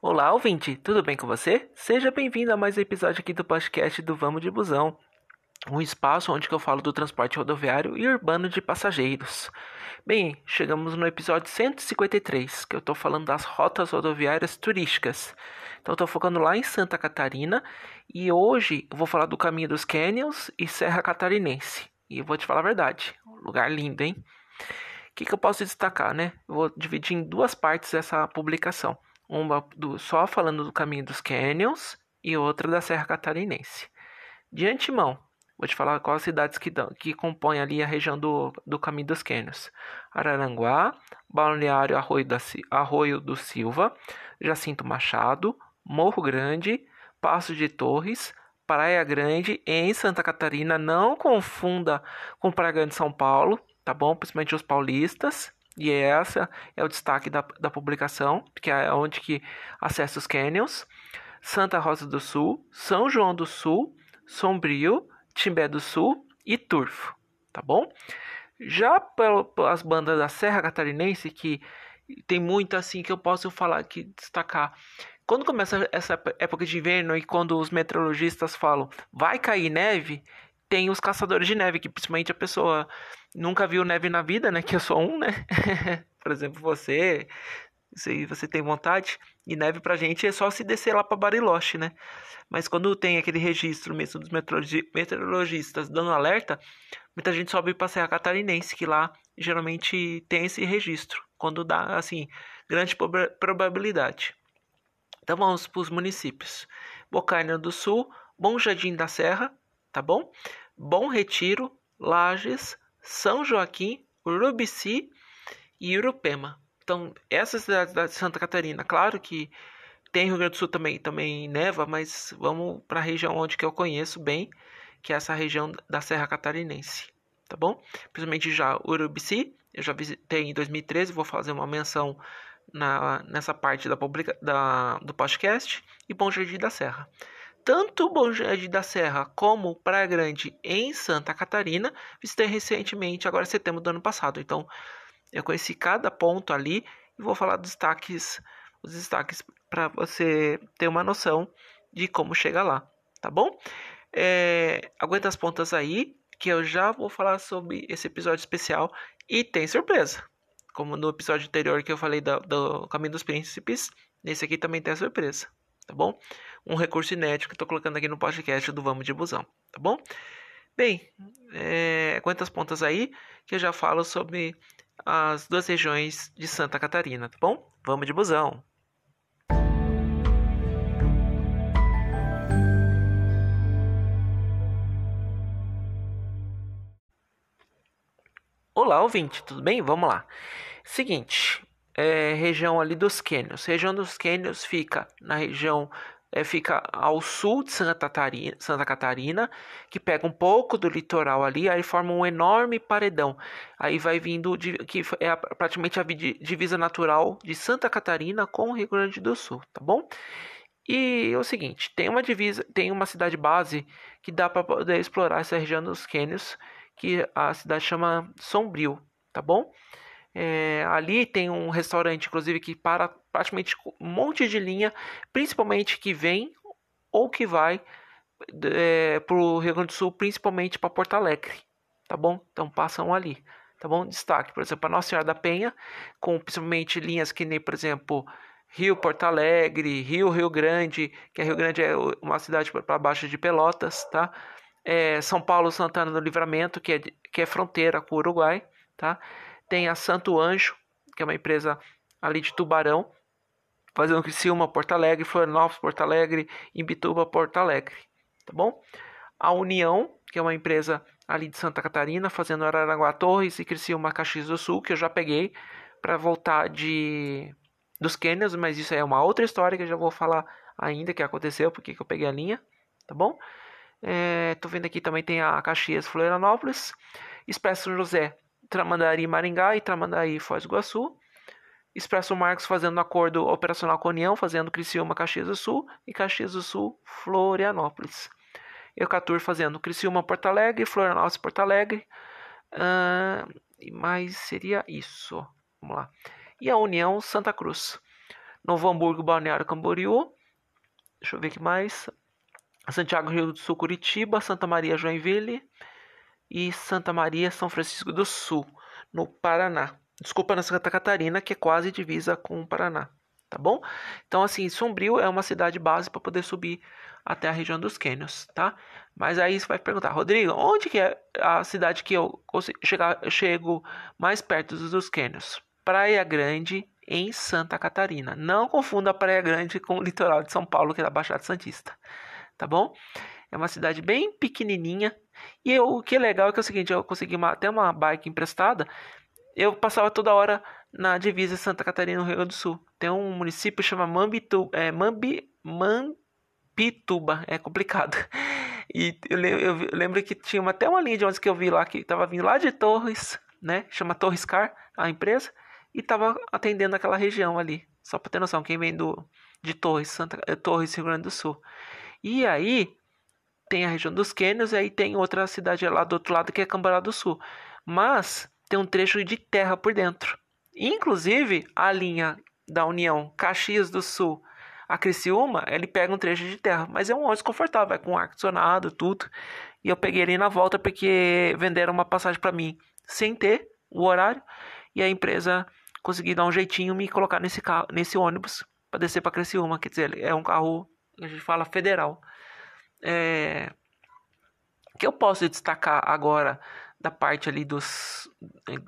Olá, ouvinte, tudo bem com você? Seja bem-vindo a mais um episódio aqui do podcast do Vamos de Busão, um espaço onde eu falo do transporte rodoviário e urbano de passageiros. Bem, chegamos no episódio 153, que eu estou falando das rotas rodoviárias turísticas. Então, estou focando lá em Santa Catarina e hoje eu vou falar do Caminho dos Canyons e Serra Catarinense. E eu vou te falar a verdade, lugar lindo, hein? O que, que eu posso destacar, né? Eu vou dividir em duas partes essa publicação uma do, só falando do caminho dos Canyons e outra da Serra Catarinense. De antemão, vou te falar quais cidades que, que compõem ali a região do, do caminho dos Canyons: Araranguá, Balneário Arroio, da, Arroio do Silva, Jacinto Machado, Morro Grande, Passo de Torres, Praia Grande em Santa Catarina. Não confunda com Praia Grande de São Paulo, tá bom? Principalmente os paulistas. E essa é o destaque da, da publicação, que é onde que acessa os canyons. Santa Rosa do Sul, São João do Sul, Sombrio, Timbé do Sul e Turfo, tá bom? Já pelas bandas da Serra Catarinense, que tem muito assim que eu posso falar aqui, destacar. Quando começa essa época de inverno e quando os meteorologistas falam vai cair neve, tem os caçadores de neve, que principalmente a pessoa nunca viu neve na vida, né? Que eu sou um, né? Por exemplo, você, se você tem vontade, e neve pra gente é só se descer lá pra Bariloche, né? Mas quando tem aquele registro mesmo dos meteorologistas dando alerta, muita gente sobe pra Serra Catarinense, que lá geralmente tem esse registro, quando dá, assim, grande probabilidade. Então vamos para os municípios. Bocaina do Sul, Bom Jardim da Serra, tá bom? Bom Retiro, Lages, São Joaquim, Urubici e Urupema. Então, essas cidades da Santa Catarina, claro que tem Rio Grande do Sul também, também neva, mas vamos para a região onde que eu conheço bem, que é essa região da Serra Catarinense, tá bom? Principalmente já Urubici, eu já visitei em 2013, vou fazer uma menção na, nessa parte da, publica, da, do podcast, e Bom Jardim da Serra. Tanto Bom Jardim da Serra como Praia Grande em Santa Catarina visitei recentemente, agora em setembro do ano passado. Então, eu conheci cada ponto ali e vou falar dos destaques, os destaques para você ter uma noção de como chegar lá, tá bom? É, aguenta as pontas aí, que eu já vou falar sobre esse episódio especial e tem surpresa. Como no episódio anterior que eu falei do, do Caminho dos Príncipes, nesse aqui também tem a surpresa tá bom? Um recurso inédito que estou colocando aqui no podcast do Vamos de Busão, tá bom? Bem, é, quantas pontas aí que eu já falo sobre as duas regiões de Santa Catarina, tá bom? Vamos de busão! Olá, ouvinte, tudo bem? Vamos lá. Seguinte, é, região ali dos Quênios. região dos Quênios fica na região é, fica ao sul de Santa Catarina, Santa Catarina, que pega um pouco do litoral ali, aí forma um enorme paredão. Aí vai vindo, de, que é praticamente a divisa natural de Santa Catarina com o Rio Grande do Sul, tá bom? E é o seguinte, tem uma divisa, tem uma cidade base que dá para poder explorar essa região dos Quênios, que a cidade chama Sombrio, tá bom? É, ali tem um restaurante, inclusive, que para praticamente um monte de linha, principalmente que vem ou que vai é, para o Rio Grande do Sul, principalmente para Porto Alegre, tá bom? Então passam ali, tá bom? Destaque, por exemplo, a Nossa Senhora da Penha, com principalmente linhas que nem, por exemplo, Rio Porto Alegre, Rio Rio Grande, que é Rio Grande é uma cidade para baixo de Pelotas, tá? É, São Paulo Santana do Livramento, que é, que é fronteira com o Uruguai, tá? Tem a Santo Anjo, que é uma empresa ali de Tubarão, fazendo Criciúma, Porto Alegre, Florianópolis, Porto Alegre, Imbituba, Porto Alegre, tá bom? A União, que é uma empresa ali de Santa Catarina, fazendo Araranguá Torres e Criciúma, Caxias do Sul, que eu já peguei para voltar de dos Quênios, mas isso é uma outra história que eu já vou falar ainda que aconteceu, porque que eu peguei a linha, tá bom? É, tô vendo aqui também tem a Caxias Florianópolis, Expresso José, Tramandaí Maringá e Tramandaí Foz do Iguaçu. Expresso Marcos fazendo acordo operacional com a União, fazendo Criciúma, Caxias do Sul e Caxias do Sul, Florianópolis. Eucatur fazendo Criciúma, Porto Alegre, Florianópolis, Porto Alegre. Uh, mas seria isso. Vamos lá. E a União Santa Cruz. Novo Hamburgo, Balneário Camboriú. Deixa eu ver aqui mais. Santiago, Rio do Sul, Curitiba, Santa Maria, Joinville e Santa Maria, São Francisco do Sul, no Paraná. Desculpa, na Santa Catarina, que é quase divisa com o Paraná, tá bom? Então, assim, Sombrio é uma cidade base para poder subir até a região dos Cânions, tá? Mas aí você vai perguntar, Rodrigo, onde que é a cidade que eu chegar, chego mais perto dos Cânions? Praia Grande, em Santa Catarina. Não confunda Praia Grande com o litoral de São Paulo, que é da Baixada Santista tá bom? É uma cidade bem pequenininha. E eu, o que é legal é que é o seguinte, eu consegui uma, até uma bike emprestada. Eu passava toda hora na divisa Santa Catarina, no Rio Grande do Sul. Tem um município que chama Mambitu, é, Mambi, Mampituba, é complicado. E eu, eu, eu, lembro que tinha uma, até uma linha de ônibus que eu vi lá, que estava vindo lá de Torres, né? Chama Torres Car, a empresa. E estava atendendo aquela região ali. Só para ter noção, quem vem do, de Torres, Santa, Torres, Rio Grande do Sul. E aí tem a região dos Quênios e aí tem outra cidade lá do outro lado que é Cambará do Sul. Mas tem um trecho de terra por dentro. Inclusive, a linha da União Caxias do Sul a Criciúma, ele pega um trecho de terra, mas é um ônibus confortável, é com ar-condicionado, tudo. E eu peguei ele na volta porque venderam uma passagem para mim sem ter o horário e a empresa conseguiu dar um jeitinho me colocar nesse carro, nesse ônibus para descer para Criciúma, quer dizer, é um carro a gente fala federal. É, que eu posso destacar agora da parte ali dos,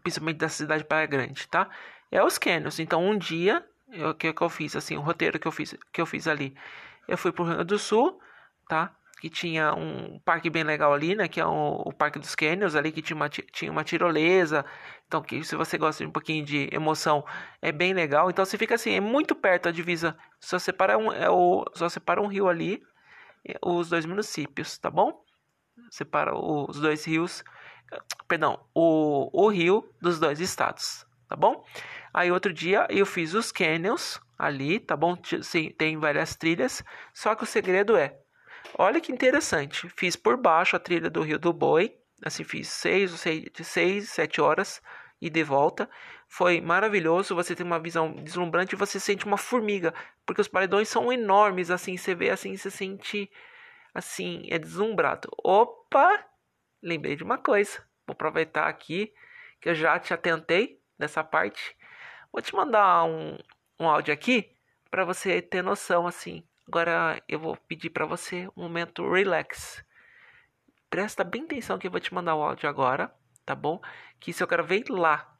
principalmente da cidade de Praia Grande, tá? É os canyons. Então, um dia, o que, que eu fiz, assim, o roteiro que eu fiz, que eu fiz ali, eu fui pro Rio Grande do Sul, tá? Que tinha um parque bem legal ali, né? Que é o, o Parque dos Canyons ali, que tinha uma, tinha uma tirolesa. Então, que se você gosta de um pouquinho de emoção, é bem legal. Então, você fica assim, é muito perto a divisa. Só separa um, é o, só separa um rio ali, os dois municípios, tá bom? Separa os dois rios, perdão, o, o rio dos dois estados, tá bom? Aí outro dia eu fiz os canyons ali, tá bom? Sim, tem várias trilhas, só que o segredo é, olha que interessante, fiz por baixo a trilha do Rio do Boi, assim fiz seis, seis, seis, sete horas e de volta. Foi maravilhoso, você tem uma visão deslumbrante e você sente uma formiga, porque os paredões são enormes, assim, você vê assim, você sente assim, é deslumbrado. Opa! Lembrei de uma coisa. Vou aproveitar aqui que eu já te atentei nessa parte. Vou te mandar um, um áudio aqui para você ter noção assim. Agora eu vou pedir para você um momento relax. Presta bem atenção que eu vou te mandar o áudio agora, tá bom? Que isso eu gravei lá?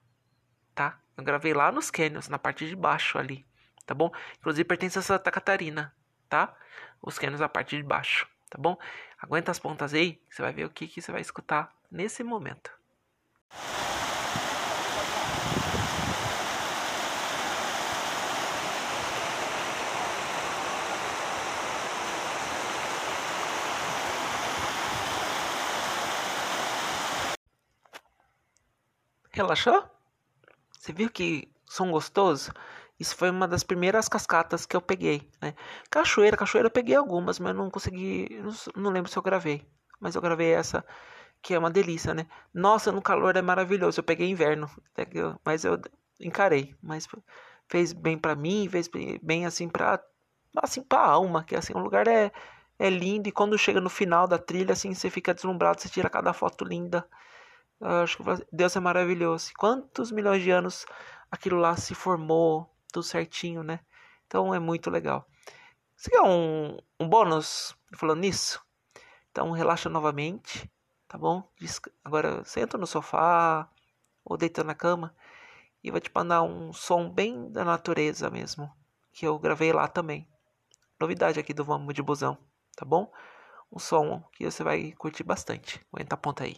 Eu gravei lá nos canyons, na parte de baixo ali, tá bom? Inclusive pertence a Santa Catarina, tá? Os canyons a parte de baixo, tá bom? Aguenta as pontas aí, você vai ver o que, que você vai escutar nesse momento. Relaxou? Você viu que som gostoso? Isso foi uma das primeiras cascatas que eu peguei, né? Cachoeira, cachoeira eu peguei algumas, mas não consegui, não, lembro se eu gravei. Mas eu gravei essa, que é uma delícia, né? Nossa, no calor é maravilhoso. Eu peguei inverno, mas eu encarei. Mas fez bem para mim, fez bem assim pra, assim pra alma, que assim, o lugar é, é lindo e quando chega no final da trilha, assim, você fica deslumbrado, você tira cada foto linda. Acho que Deus é maravilhoso. Quantos milhões de anos aquilo lá se formou, tudo certinho, né? Então é muito legal. Você quer um, um bônus falando nisso? Então relaxa novamente, tá bom? Agora senta no sofá ou deita na cama e vou te mandar um som bem da natureza mesmo, que eu gravei lá também. Novidade aqui do Vamos de Busão, tá bom? Um som que você vai curtir bastante. Aguenta a ponta aí.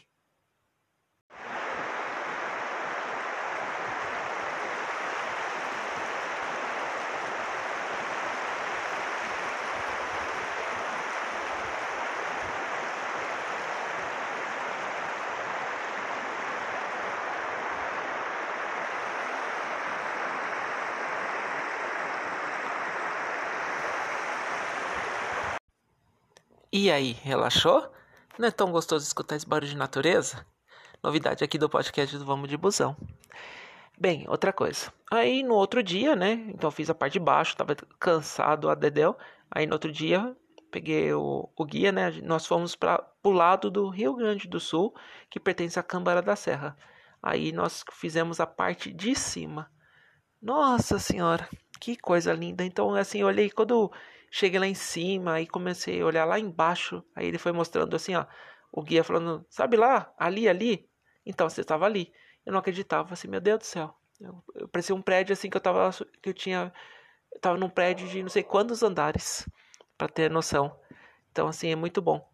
E aí, relaxou? Não é tão gostoso escutar esse barulho de natureza? Novidade aqui do podcast do Vamos de Busão. Bem, outra coisa. Aí no outro dia, né? Então fiz a parte de baixo, tava cansado a dedéu. Aí no outro dia peguei o, o guia, né? Nós fomos para o lado do Rio Grande do Sul, que pertence à Câmara da Serra. Aí nós fizemos a parte de cima. Nossa senhora, que coisa linda. Então, assim, eu olhei quando cheguei lá em cima, aí comecei a olhar lá embaixo. Aí ele foi mostrando assim, ó, o guia falando, sabe lá, ali, ali. Então você estava ali. Eu não acreditava, assim, meu Deus do céu. Eu, eu parecia um prédio assim que eu tava, que eu tinha, eu tava num prédio de não sei quantos andares para ter noção. Então, assim, é muito bom.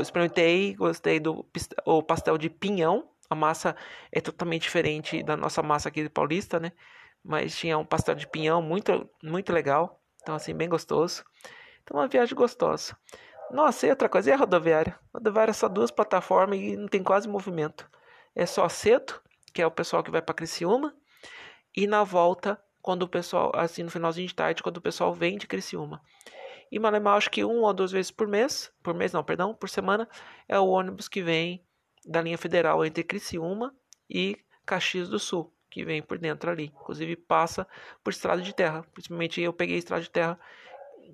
Experimentei, gostei do o pastel de pinhão. A massa é totalmente diferente da nossa massa aqui de paulista, né? Mas tinha um pastel de pinhão muito, muito legal. Então, assim, bem gostoso. Então, uma viagem gostosa. Nossa, e outra coisa, e a rodoviária? A rodoviária é só duas plataformas e não tem quase movimento. É só cedo, que é o pessoal que vai para Criciúma, e na volta, quando o pessoal, assim, no finalzinho de tarde, quando o pessoal vem de Criciúma. E Malemar, acho que uma ou duas vezes por mês, por mês não, perdão, por semana, é o ônibus que vem da linha federal entre Criciúma e Caxias do Sul, que vem por dentro ali. Inclusive passa por estrada de terra. Principalmente eu peguei estrada de terra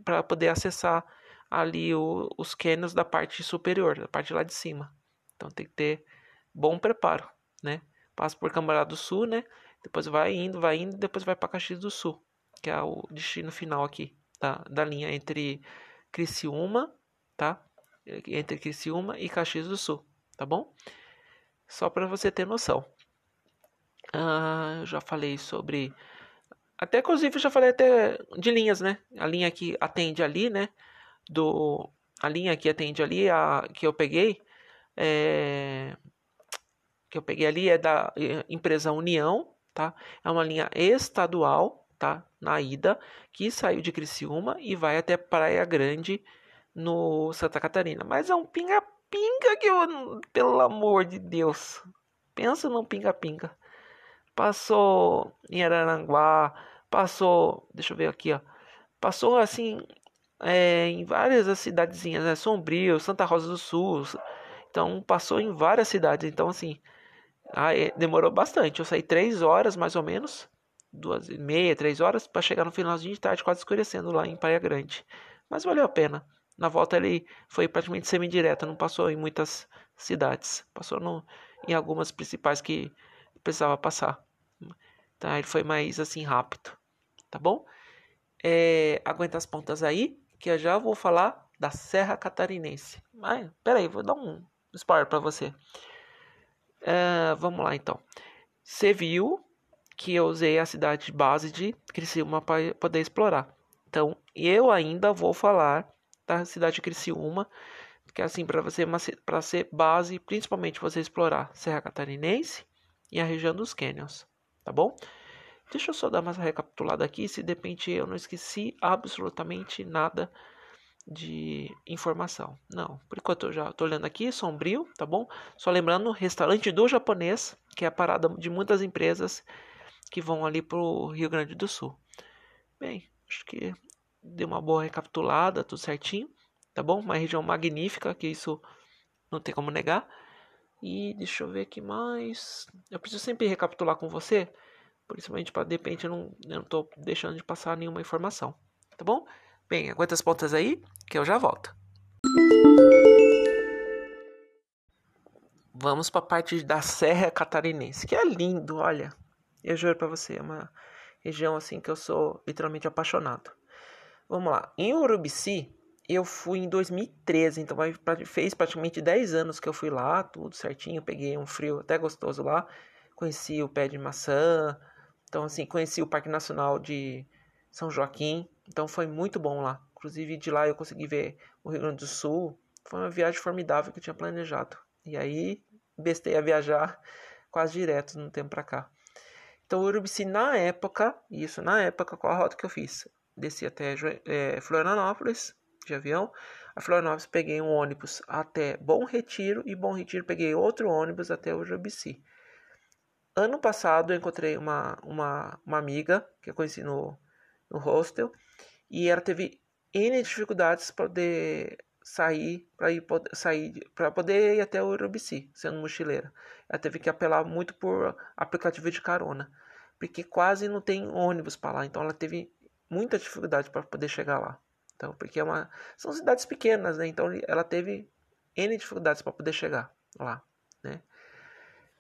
para poder acessar ali o, os cânions da parte superior, da parte lá de cima. Então tem que ter bom preparo, né? Passa por Cambará do Sul, né? Depois vai indo, vai indo, depois vai para Caxias do Sul, que é o destino final aqui da, da linha entre Criciúma, tá? Entre Criciúma e Caxias do Sul, tá bom? Só para você ter noção. Ah, eu já falei sobre. Até inclusive já falei até de linhas, né? A linha que atende ali, né? Do, a linha que atende ali, a que eu peguei, é, que eu peguei ali é da é, empresa União, tá? É uma linha estadual, tá? Na ida, que saiu de Criciúma e vai até Praia Grande, no Santa Catarina. Mas é um pinga-pinga que eu, pelo amor de Deus, pensa num pinga-pinga. Passou em Araranguá, passou, deixa eu ver aqui, ó. Passou assim é, em várias cidadezinhas, né? Sombrio, Santa Rosa do Sul. Então passou em várias cidades. Então assim, aí, demorou bastante. Eu saí três horas mais ou menos duas e meia, três horas para chegar no finalzinho de tarde, quase escurecendo lá em Praia Grande. Mas valeu a pena. Na volta ele foi praticamente semi-direto, não passou em muitas cidades, passou no, em algumas principais que precisava passar. Então ele foi mais assim rápido, tá bom? É, aguenta as pontas aí, que eu já vou falar da Serra Catarinense. Mas peraí, vou dar um spoiler para você. É, vamos lá então. Você viu que eu usei a cidade base de Criciúma para poder explorar. Então, eu ainda vou falar da cidade de Criciúma, que é assim para você para ser base, principalmente você explorar Serra Catarinense e a região dos Canyons, tá bom? Deixa eu só dar uma recapitulada aqui, se de repente eu não esqueci absolutamente nada de informação. Não, por enquanto eu já estou olhando aqui, sombrio, tá bom? Só lembrando, restaurante do japonês, que é a parada de muitas empresas que vão ali para o Rio Grande do Sul. Bem, acho que deu uma boa recapitulada, tudo certinho, tá bom? Uma região magnífica, que isso não tem como negar. E deixa eu ver aqui mais. Eu preciso sempre recapitular com você, principalmente para de repente eu não, eu não tô deixando de passar nenhuma informação, tá bom? Bem, aguenta as pontas aí, que eu já volto. Vamos para a parte da Serra Catarinense, que é lindo, olha. Eu juro para você, é uma região assim que eu sou literalmente apaixonado. Vamos lá. Em Urubici, eu fui em 2013, então fez praticamente 10 anos que eu fui lá, tudo certinho. Peguei um frio até gostoso lá. Conheci o pé de maçã. Então, assim, conheci o Parque Nacional de São Joaquim. Então, foi muito bom lá. Inclusive, de lá eu consegui ver o Rio Grande do Sul. Foi uma viagem formidável que eu tinha planejado. E aí, bestei a viajar quase direto no tempo pra cá. Então, Urubici, na época, isso na época, qual a rota que eu fiz? Desci até é, Florianópolis, de avião. A Florianópolis peguei um ônibus até Bom Retiro e Bom Retiro peguei outro ônibus até Urubici. Ano passado eu encontrei uma, uma, uma amiga que eu conheci no, no hostel e ela teve N dificuldades para poder sair para ir sair para poder ir até o Urubici, sendo mochileira. Ela teve que apelar muito por aplicativo de carona. porque quase não tem ônibus para lá, então ela teve muita dificuldade para poder chegar lá. Então, porque é uma são cidades pequenas, né? Então ela teve N dificuldades para poder chegar lá, né?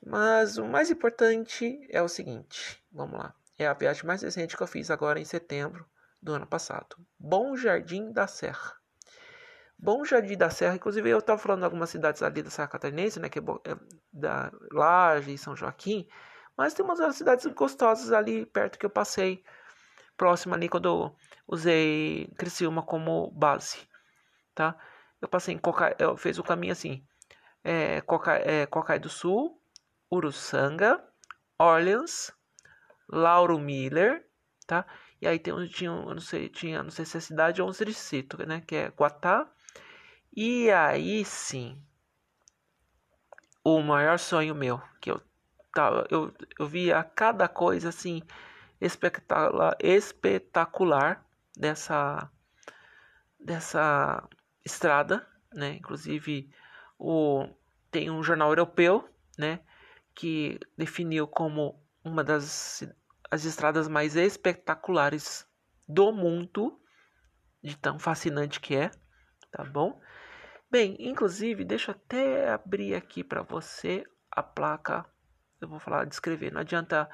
Mas o mais importante é o seguinte, vamos lá. É a viagem mais recente que eu fiz agora em setembro do ano passado. Bom Jardim da Serra. Bom Jardim da Serra, inclusive eu estava falando de algumas cidades ali da Serra Catarinense, né, que é, é da Laje e São Joaquim, mas tem umas cidades gostosas ali perto que eu passei, próximo ali quando usei Criciúma como base, tá? Eu passei em Coca, eu fiz o caminho assim, é, Coca, é, Cocai do Sul, Uruçanga, Orleans, Lauro Miller, tá? E aí tem tinha, eu não sei, tinha, não sei se é cidade ou um distrito, né? Que é Guatá. E aí sim, o maior sonho meu, que eu tava, eu, eu via cada coisa assim espetacular, espetacular dessa dessa estrada, né? Inclusive o tem um jornal europeu, né, que definiu como uma das as estradas mais espetaculares do mundo, de tão fascinante que é, tá bom? Bem, inclusive, deixa eu até abrir aqui para você a placa. Eu vou falar descrever, não adianta.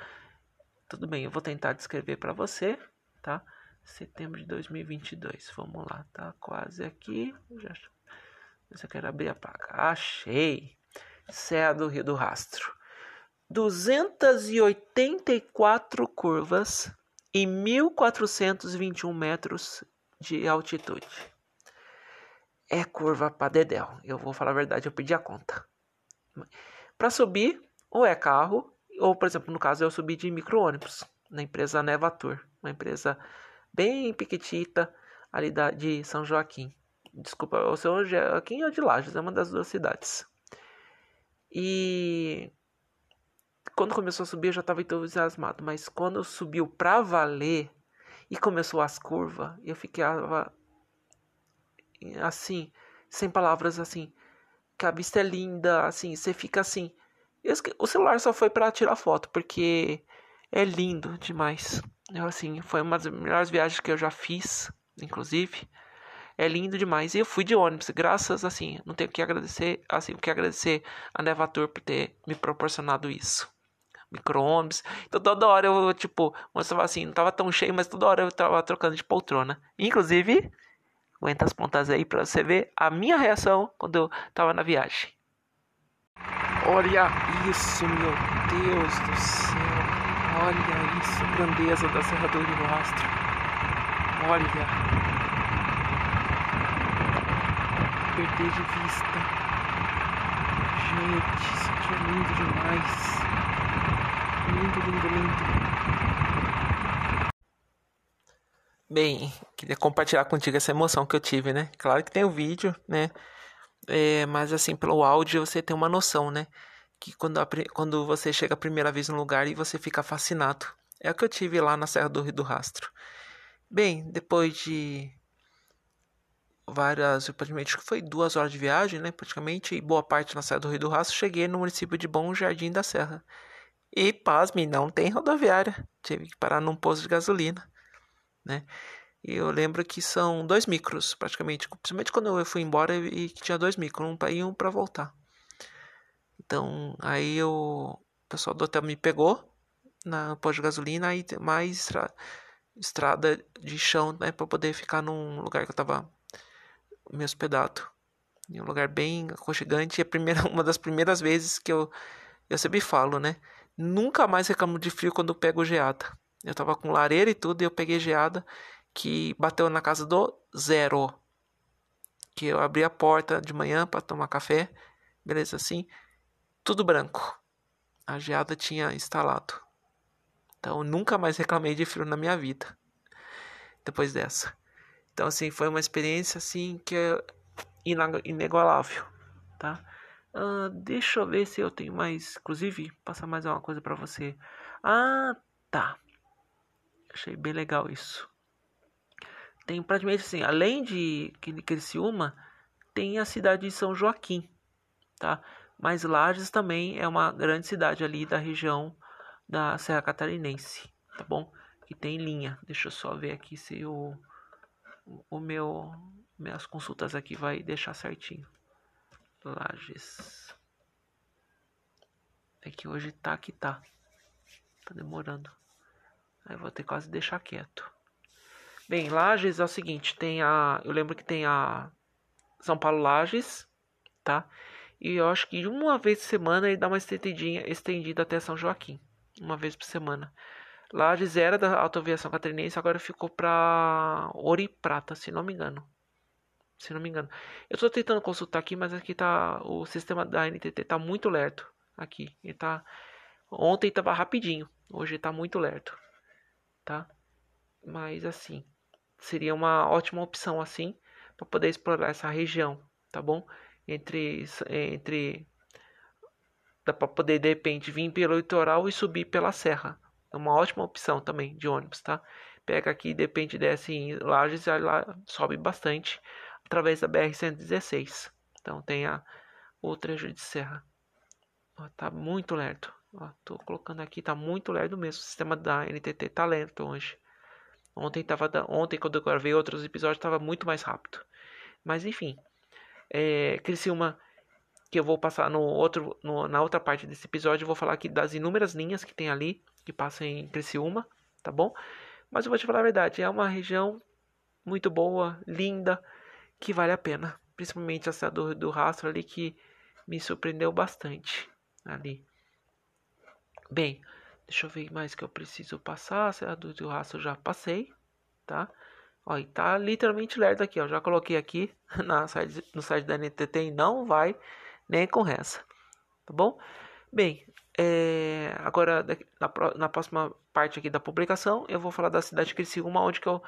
Tudo bem, eu vou tentar descrever para você, tá? Setembro de 2022. Vamos lá, tá quase aqui. Já eu quero abrir a placa. Achei. Serra do Rio do Rastro. 284 curvas e 1421 metros de altitude. É curva para dedéu. Eu vou falar a verdade, eu pedi a conta. Para subir, ou é carro, ou por exemplo, no caso eu subi de micro-ônibus na empresa Nevatur, uma empresa bem pequitita ali da, de São Joaquim. Desculpa, o São Joaquim ou de Lages, é uma das duas cidades. E quando começou a subir eu já estava entusiasmado, mas quando subiu pra valer e começou as curvas, eu ficava assim, sem palavras assim, que a vista é linda, assim, você fica assim. O celular só foi para tirar foto, porque é lindo demais. Eu, assim, foi uma das melhores viagens que eu já fiz, inclusive. É lindo demais. E eu fui de ônibus, graças, assim, não tenho que agradecer, assim, que agradecer a Nevator por ter me proporcionado isso micro-ônibus. Então toda hora eu, tipo, mostrava assim, não tava tão cheio, mas toda hora eu tava trocando de poltrona. Inclusive, aguenta as pontas aí pra você ver a minha reação quando eu tava na viagem. Olha isso, meu Deus do céu. Olha isso, grandeza da Serra do Rio Rastro. Olha. Perder de vista. Gente, isso aqui é lindo demais. Lindo, lindo, lindo. Bem, queria compartilhar contigo essa emoção que eu tive, né? Claro que tem o vídeo, né? É, mas assim, pelo áudio você tem uma noção, né? Que quando, a, quando você chega a primeira vez no lugar e você fica fascinado. É o que eu tive lá na Serra do Rio do Rastro. Bem, depois de várias, praticamente que foi duas horas de viagem, né? Praticamente, e boa parte na Serra do Rio do Rastro, cheguei no município de Bom Jardim da Serra. E, pasme, não tem rodoviária. Tive que parar num posto de gasolina, né? E eu lembro que são dois micros, praticamente. Principalmente quando eu fui embora e que tinha dois micros, um para ir e um para voltar. Então, aí o pessoal do hotel me pegou na posto de gasolina e mais estra, estrada de chão, né, para poder ficar num lugar que eu tava me hospedado. Em um lugar bem aconchegante. A primeira, uma das primeiras vezes que eu, eu sempre falo, né? Nunca mais reclamo de frio quando pego geada. Eu tava com lareira e tudo e eu peguei geada que bateu na casa do zero. Que eu abri a porta de manhã para tomar café, beleza assim, tudo branco. A geada tinha instalado. Então nunca mais reclamei de frio na minha vida. Depois dessa. Então assim, foi uma experiência assim que é inigualável, tá? Uh, deixa eu ver se eu tenho mais. Inclusive, passar mais uma coisa para você. Ah, tá. Achei bem legal isso. Tem praticamente assim, além de Criciúma, tem a cidade de São Joaquim, tá? Mas Lages também é uma grande cidade ali da região da Serra Catarinense, tá bom? Que tem linha. Deixa eu só ver aqui se o, o meu minhas consultas aqui vai deixar certinho. Lages. É que hoje tá que tá. Tá demorando. Aí vou ter quase deixar quieto. Bem, Lages é o seguinte, tem a, eu lembro que tem a São Paulo Lages, tá? E eu acho que uma vez por semana ele dá uma estendidinha, estendida até São Joaquim, uma vez por semana. Lages era da autoaviação catarinense, agora ficou para Ouro e Prata, se não me engano. Se não me engano. Eu estou tentando consultar aqui, mas aqui tá o sistema da NTT tá muito lerto aqui. Ele tá ontem estava rapidinho, hoje está muito lerto, tá? Mas assim, seria uma ótima opção assim para poder explorar essa região, tá bom? Entre entre dá para poder de repente vir pelo litoral e subir pela serra. É uma ótima opção também de ônibus, tá? Pega aqui, depende desce em Lages e lá sobe bastante através da BR 116. Então tem a, o trecho de serra. Ó, tá muito lerdo. Ó, tô colocando aqui, tá muito lerdo mesmo. O sistema da NTT tá lento hoje. Ontem, tava, ontem quando eu gravei outros episódios, estava muito mais rápido. Mas enfim, é, Criciúma, que eu vou passar no outro, no, na outra parte desse episódio, eu vou falar aqui das inúmeras linhas que tem ali, que passam em Criciúma, tá bom? Mas eu vou te falar a verdade, é uma região muito boa, linda, que vale a pena. Principalmente essa do, do rastro ali que me surpreendeu bastante ali. Bem, Deixa eu ver mais que eu preciso passar. A do, do rastro eu já passei, tá? Ó, e tá literalmente lerdo aqui, ó. Já coloquei aqui na site, no site da NTT e não vai nem com essa, tá bom? Bem, é, agora na, na, próxima parte aqui da publicação eu vou falar da cidade de Criciúma, onde que, eu,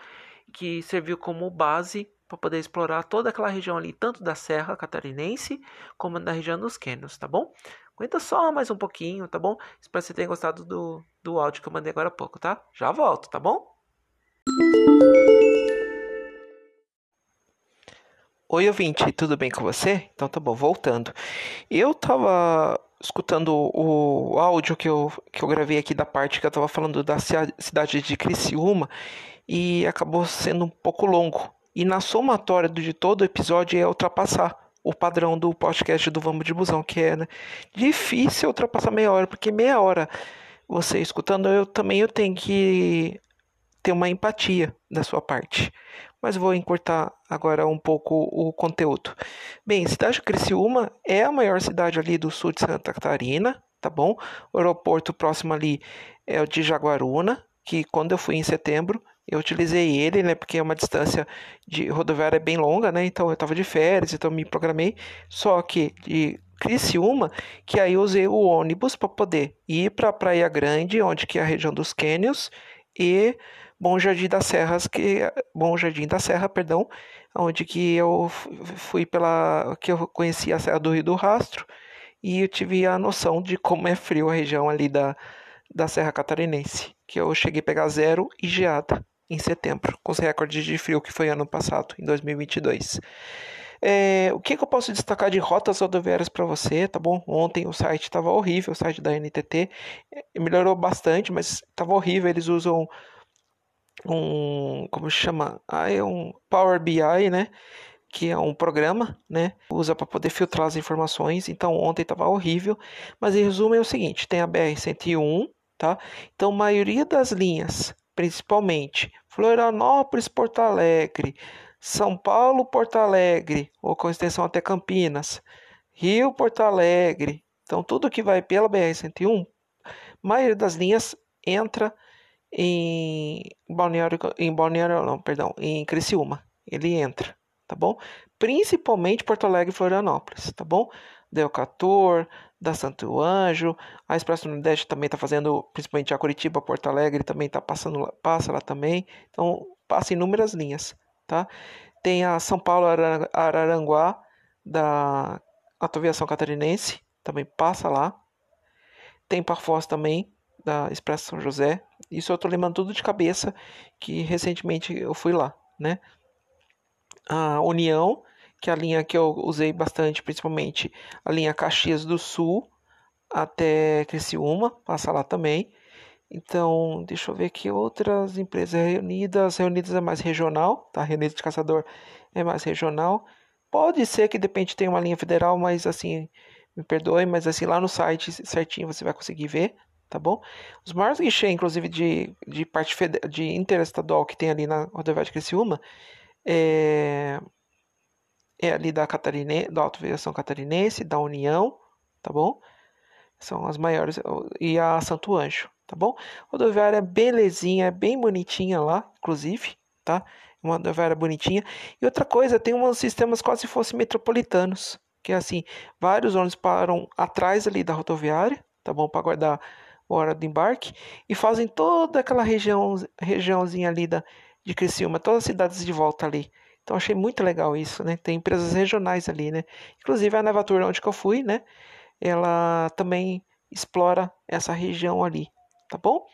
que serviu como base para poder explorar toda aquela região ali, tanto da Serra Catarinense como da região dos Cânions, tá bom? Aguenta só mais um pouquinho, tá bom? Espero que você tenha gostado do, do áudio que eu mandei agora há pouco, tá? Já volto, tá bom? Oi, ouvinte, tudo bem com você? Então tá bom, voltando. Eu tava escutando o áudio que eu, que eu gravei aqui da parte que eu tava falando da cidade de Criciúma e acabou sendo um pouco longo. E na somatória de todo o episódio é ultrapassar o padrão do podcast do Vamos de Busão, que é né, difícil ultrapassar meia hora, porque meia hora você escutando, eu também eu tenho que ter uma empatia da sua parte. Mas vou encurtar agora um pouco o conteúdo. Bem, cidade de Criciúma é a maior cidade ali do sul de Santa Catarina, tá bom? O aeroporto próximo ali é o de Jaguaruna, que quando eu fui em setembro, eu utilizei ele, né, porque é uma distância de rodoviária bem longa, né, então eu estava de férias, então me programei, só que de Criciúma, que aí usei o ônibus para poder ir para Praia Grande, onde que é a região dos Cânions, e Bom Jardim das Serras, que Bom Jardim da Serra, perdão, onde que eu fui pela que eu conheci a Serra do Rio do Rastro e eu tive a noção de como é frio a região ali da da Serra Catarinense, que eu cheguei a pegar zero e geada em setembro, com os recordes de frio que foi ano passado, em 2022. É, o que, que, eu posso destacar de rotas rodoviárias para você, tá bom? Ontem o site estava horrível, o site da NTT é, melhorou bastante, mas estava horrível. Eles usam um, como chama? Ah, é um Power BI, né? Que é um programa, né? Usa para poder filtrar as informações. Então ontem estava horrível, mas em resumo é o seguinte: tem a BR 101, tá? Então a maioria das linhas principalmente Florianópolis, Porto Alegre, São Paulo, Porto Alegre, ou com extensão até Campinas, Rio, Porto Alegre. Então, tudo que vai pela BR-101, a maioria das linhas entra em Balneário, em Balneário, não, perdão, em Criciúma. Ele entra, tá bom? Principalmente Porto Alegre e Florianópolis, tá bom? Delcator, da Santo Anjo, a Expresso Nordeste também está fazendo, principalmente a Curitiba, Porto Alegre também está passando, passa lá também, então passa inúmeras linhas, tá? Tem a São Paulo Araranguá da Autoviação Catarinense, também passa lá. Tem Parfoz também da Expresso São José. Isso eu estou lembrando tudo de cabeça que recentemente eu fui lá, né? A União que é a linha que eu usei bastante, principalmente a linha Caxias do Sul até Criciúma, passa lá também. Então, deixa eu ver aqui outras empresas reunidas. Reunidas é mais regional, tá? Reunidas de Caçador é mais regional. Pode ser que depende tenha uma linha federal, mas assim, me perdoe, mas assim lá no site certinho você vai conseguir ver, tá bom? Os maiores guichês, inclusive de, de parte de interestadual que tem ali na rodovia de Criciúma, é, é ali da Catarine, da Autoviação Catarinense, da União, tá bom? São as maiores e a Santo Anjo, tá bom? Rodoviária belezinha, bem bonitinha lá, inclusive, tá? Uma rodoviária bonitinha. E outra coisa, tem uns sistemas quase se fossem metropolitanos, que é assim, vários ônibus param atrás ali da rodoviária, tá bom? Para guardar hora do embarque e fazem toda aquela região, regiãozinha ali da, de Criciúma, todas as cidades de volta ali. Então achei muito legal isso, né? Tem empresas regionais ali, né? Inclusive a Nevatur, onde que eu fui, né? Ela também explora essa região ali, tá bom?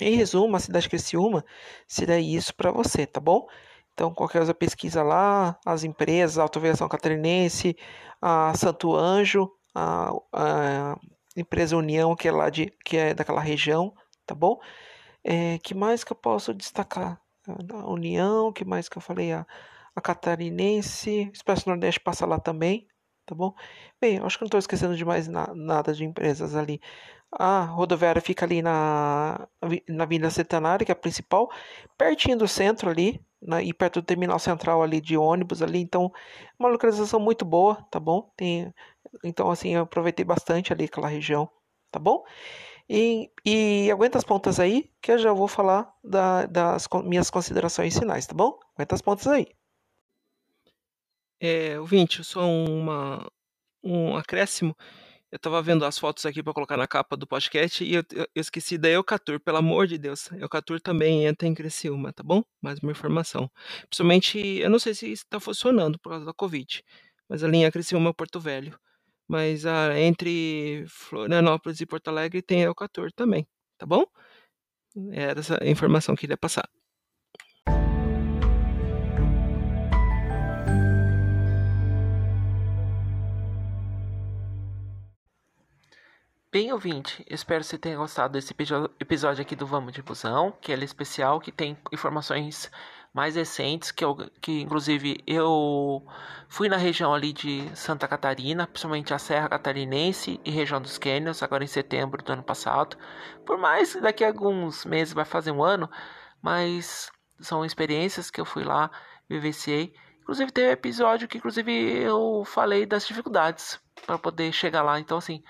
Em resumo, a cidade de Criciúma seria isso para você, tá bom? Então, qualquer coisa pesquisa lá, as empresas, a Autoviação Catarinense, a Santo Anjo, a, a, empresa União, que é lá de, que é daquela região, tá bom? É, que mais que eu posso destacar? A União, que mais que eu falei? A, a Catarinense, Expresso Nordeste passa lá também, tá bom? Bem, acho que não estou esquecendo de mais na, nada de empresas ali. A rodoviária fica ali na, na Avenida Centenária, que é a principal, pertinho do centro ali, na, e perto do terminal central ali de ônibus ali, então uma localização muito boa, tá bom? Tem, então assim, eu aproveitei bastante ali aquela região, tá bom? E, e aguenta as pontas aí, que eu já vou falar da, das minhas considerações finais, tá bom? Aguenta as pontas aí. É, ouvinte, só uma, um acréscimo. Eu tava vendo as fotos aqui para colocar na capa do podcast e eu, eu, esqueci da Eucatur, pelo amor de Deus. Eucatur também entra em Criciúma, tá bom? Mais uma informação. Principalmente, eu não sei se está funcionando por causa da Covid, mas a linha Criciúma é Porto Velho. Mas ah, entre Florianópolis e Porto Alegre tem Eucatur também, tá bom? Era essa informação que eu queria passar. Bem, ouvinte, espero que você tenha gostado desse episódio aqui do Vamos de Busão, que é especial, que tem informações mais recentes, que, eu, que inclusive eu fui na região ali de Santa Catarina, principalmente a Serra Catarinense e região dos Cânions, agora em setembro do ano passado. Por mais que daqui a alguns meses vai fazer um ano, mas são experiências que eu fui lá, vivenciei. Inclusive teve episódio que inclusive eu falei das dificuldades para poder chegar lá, então assim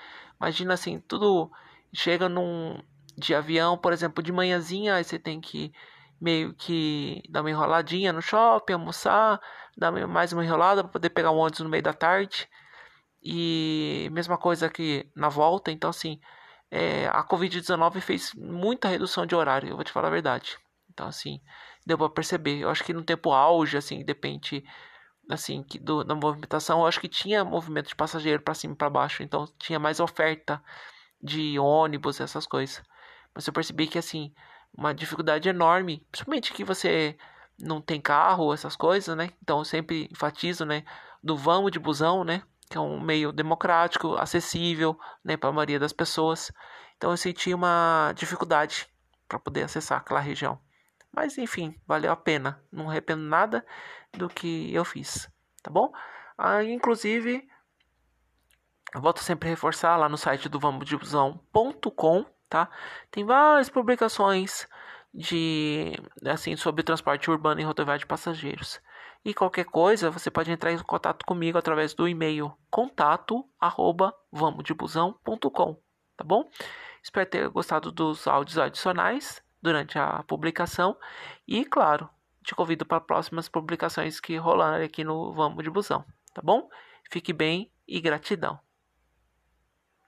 Imagina assim, tudo chega num de avião, por exemplo, de manhãzinha, aí você tem que meio que dar uma enroladinha no shopping, almoçar, dar mais uma enrolada para poder pegar um ônibus no meio da tarde. E mesma coisa aqui na volta, então assim, é, a Covid-19 fez muita redução de horário, eu vou te falar a verdade. Então assim, deu para perceber. Eu acho que no tempo auge, assim, depende assim, que do, da movimentação, eu acho que tinha movimento de passageiro para cima e para baixo, então tinha mais oferta de ônibus, essas coisas. Mas eu percebi que assim, uma dificuldade enorme, principalmente que você não tem carro, essas coisas, né? Então eu sempre enfatizo, né, do vamos de busão, né, que é um meio democrático, acessível, né, para a maioria das pessoas. Então eu senti uma dificuldade para poder acessar aquela região. Mas enfim, valeu a pena. Não arrependo nada do que eu fiz, tá bom? Ah, inclusive, eu volto sempre a reforçar lá no site do vamosdifusão.com, tá? Tem várias publicações de assim sobre transporte urbano e rodoviário de passageiros. E qualquer coisa, você pode entrar em contato comigo através do e-mail contato@vamosdebusão.com, tá bom? Espero ter gostado dos áudios adicionais durante a publicação e, claro, te convido para próximas publicações que rolarem aqui no Vamos de Busão, tá bom? Fique bem e gratidão.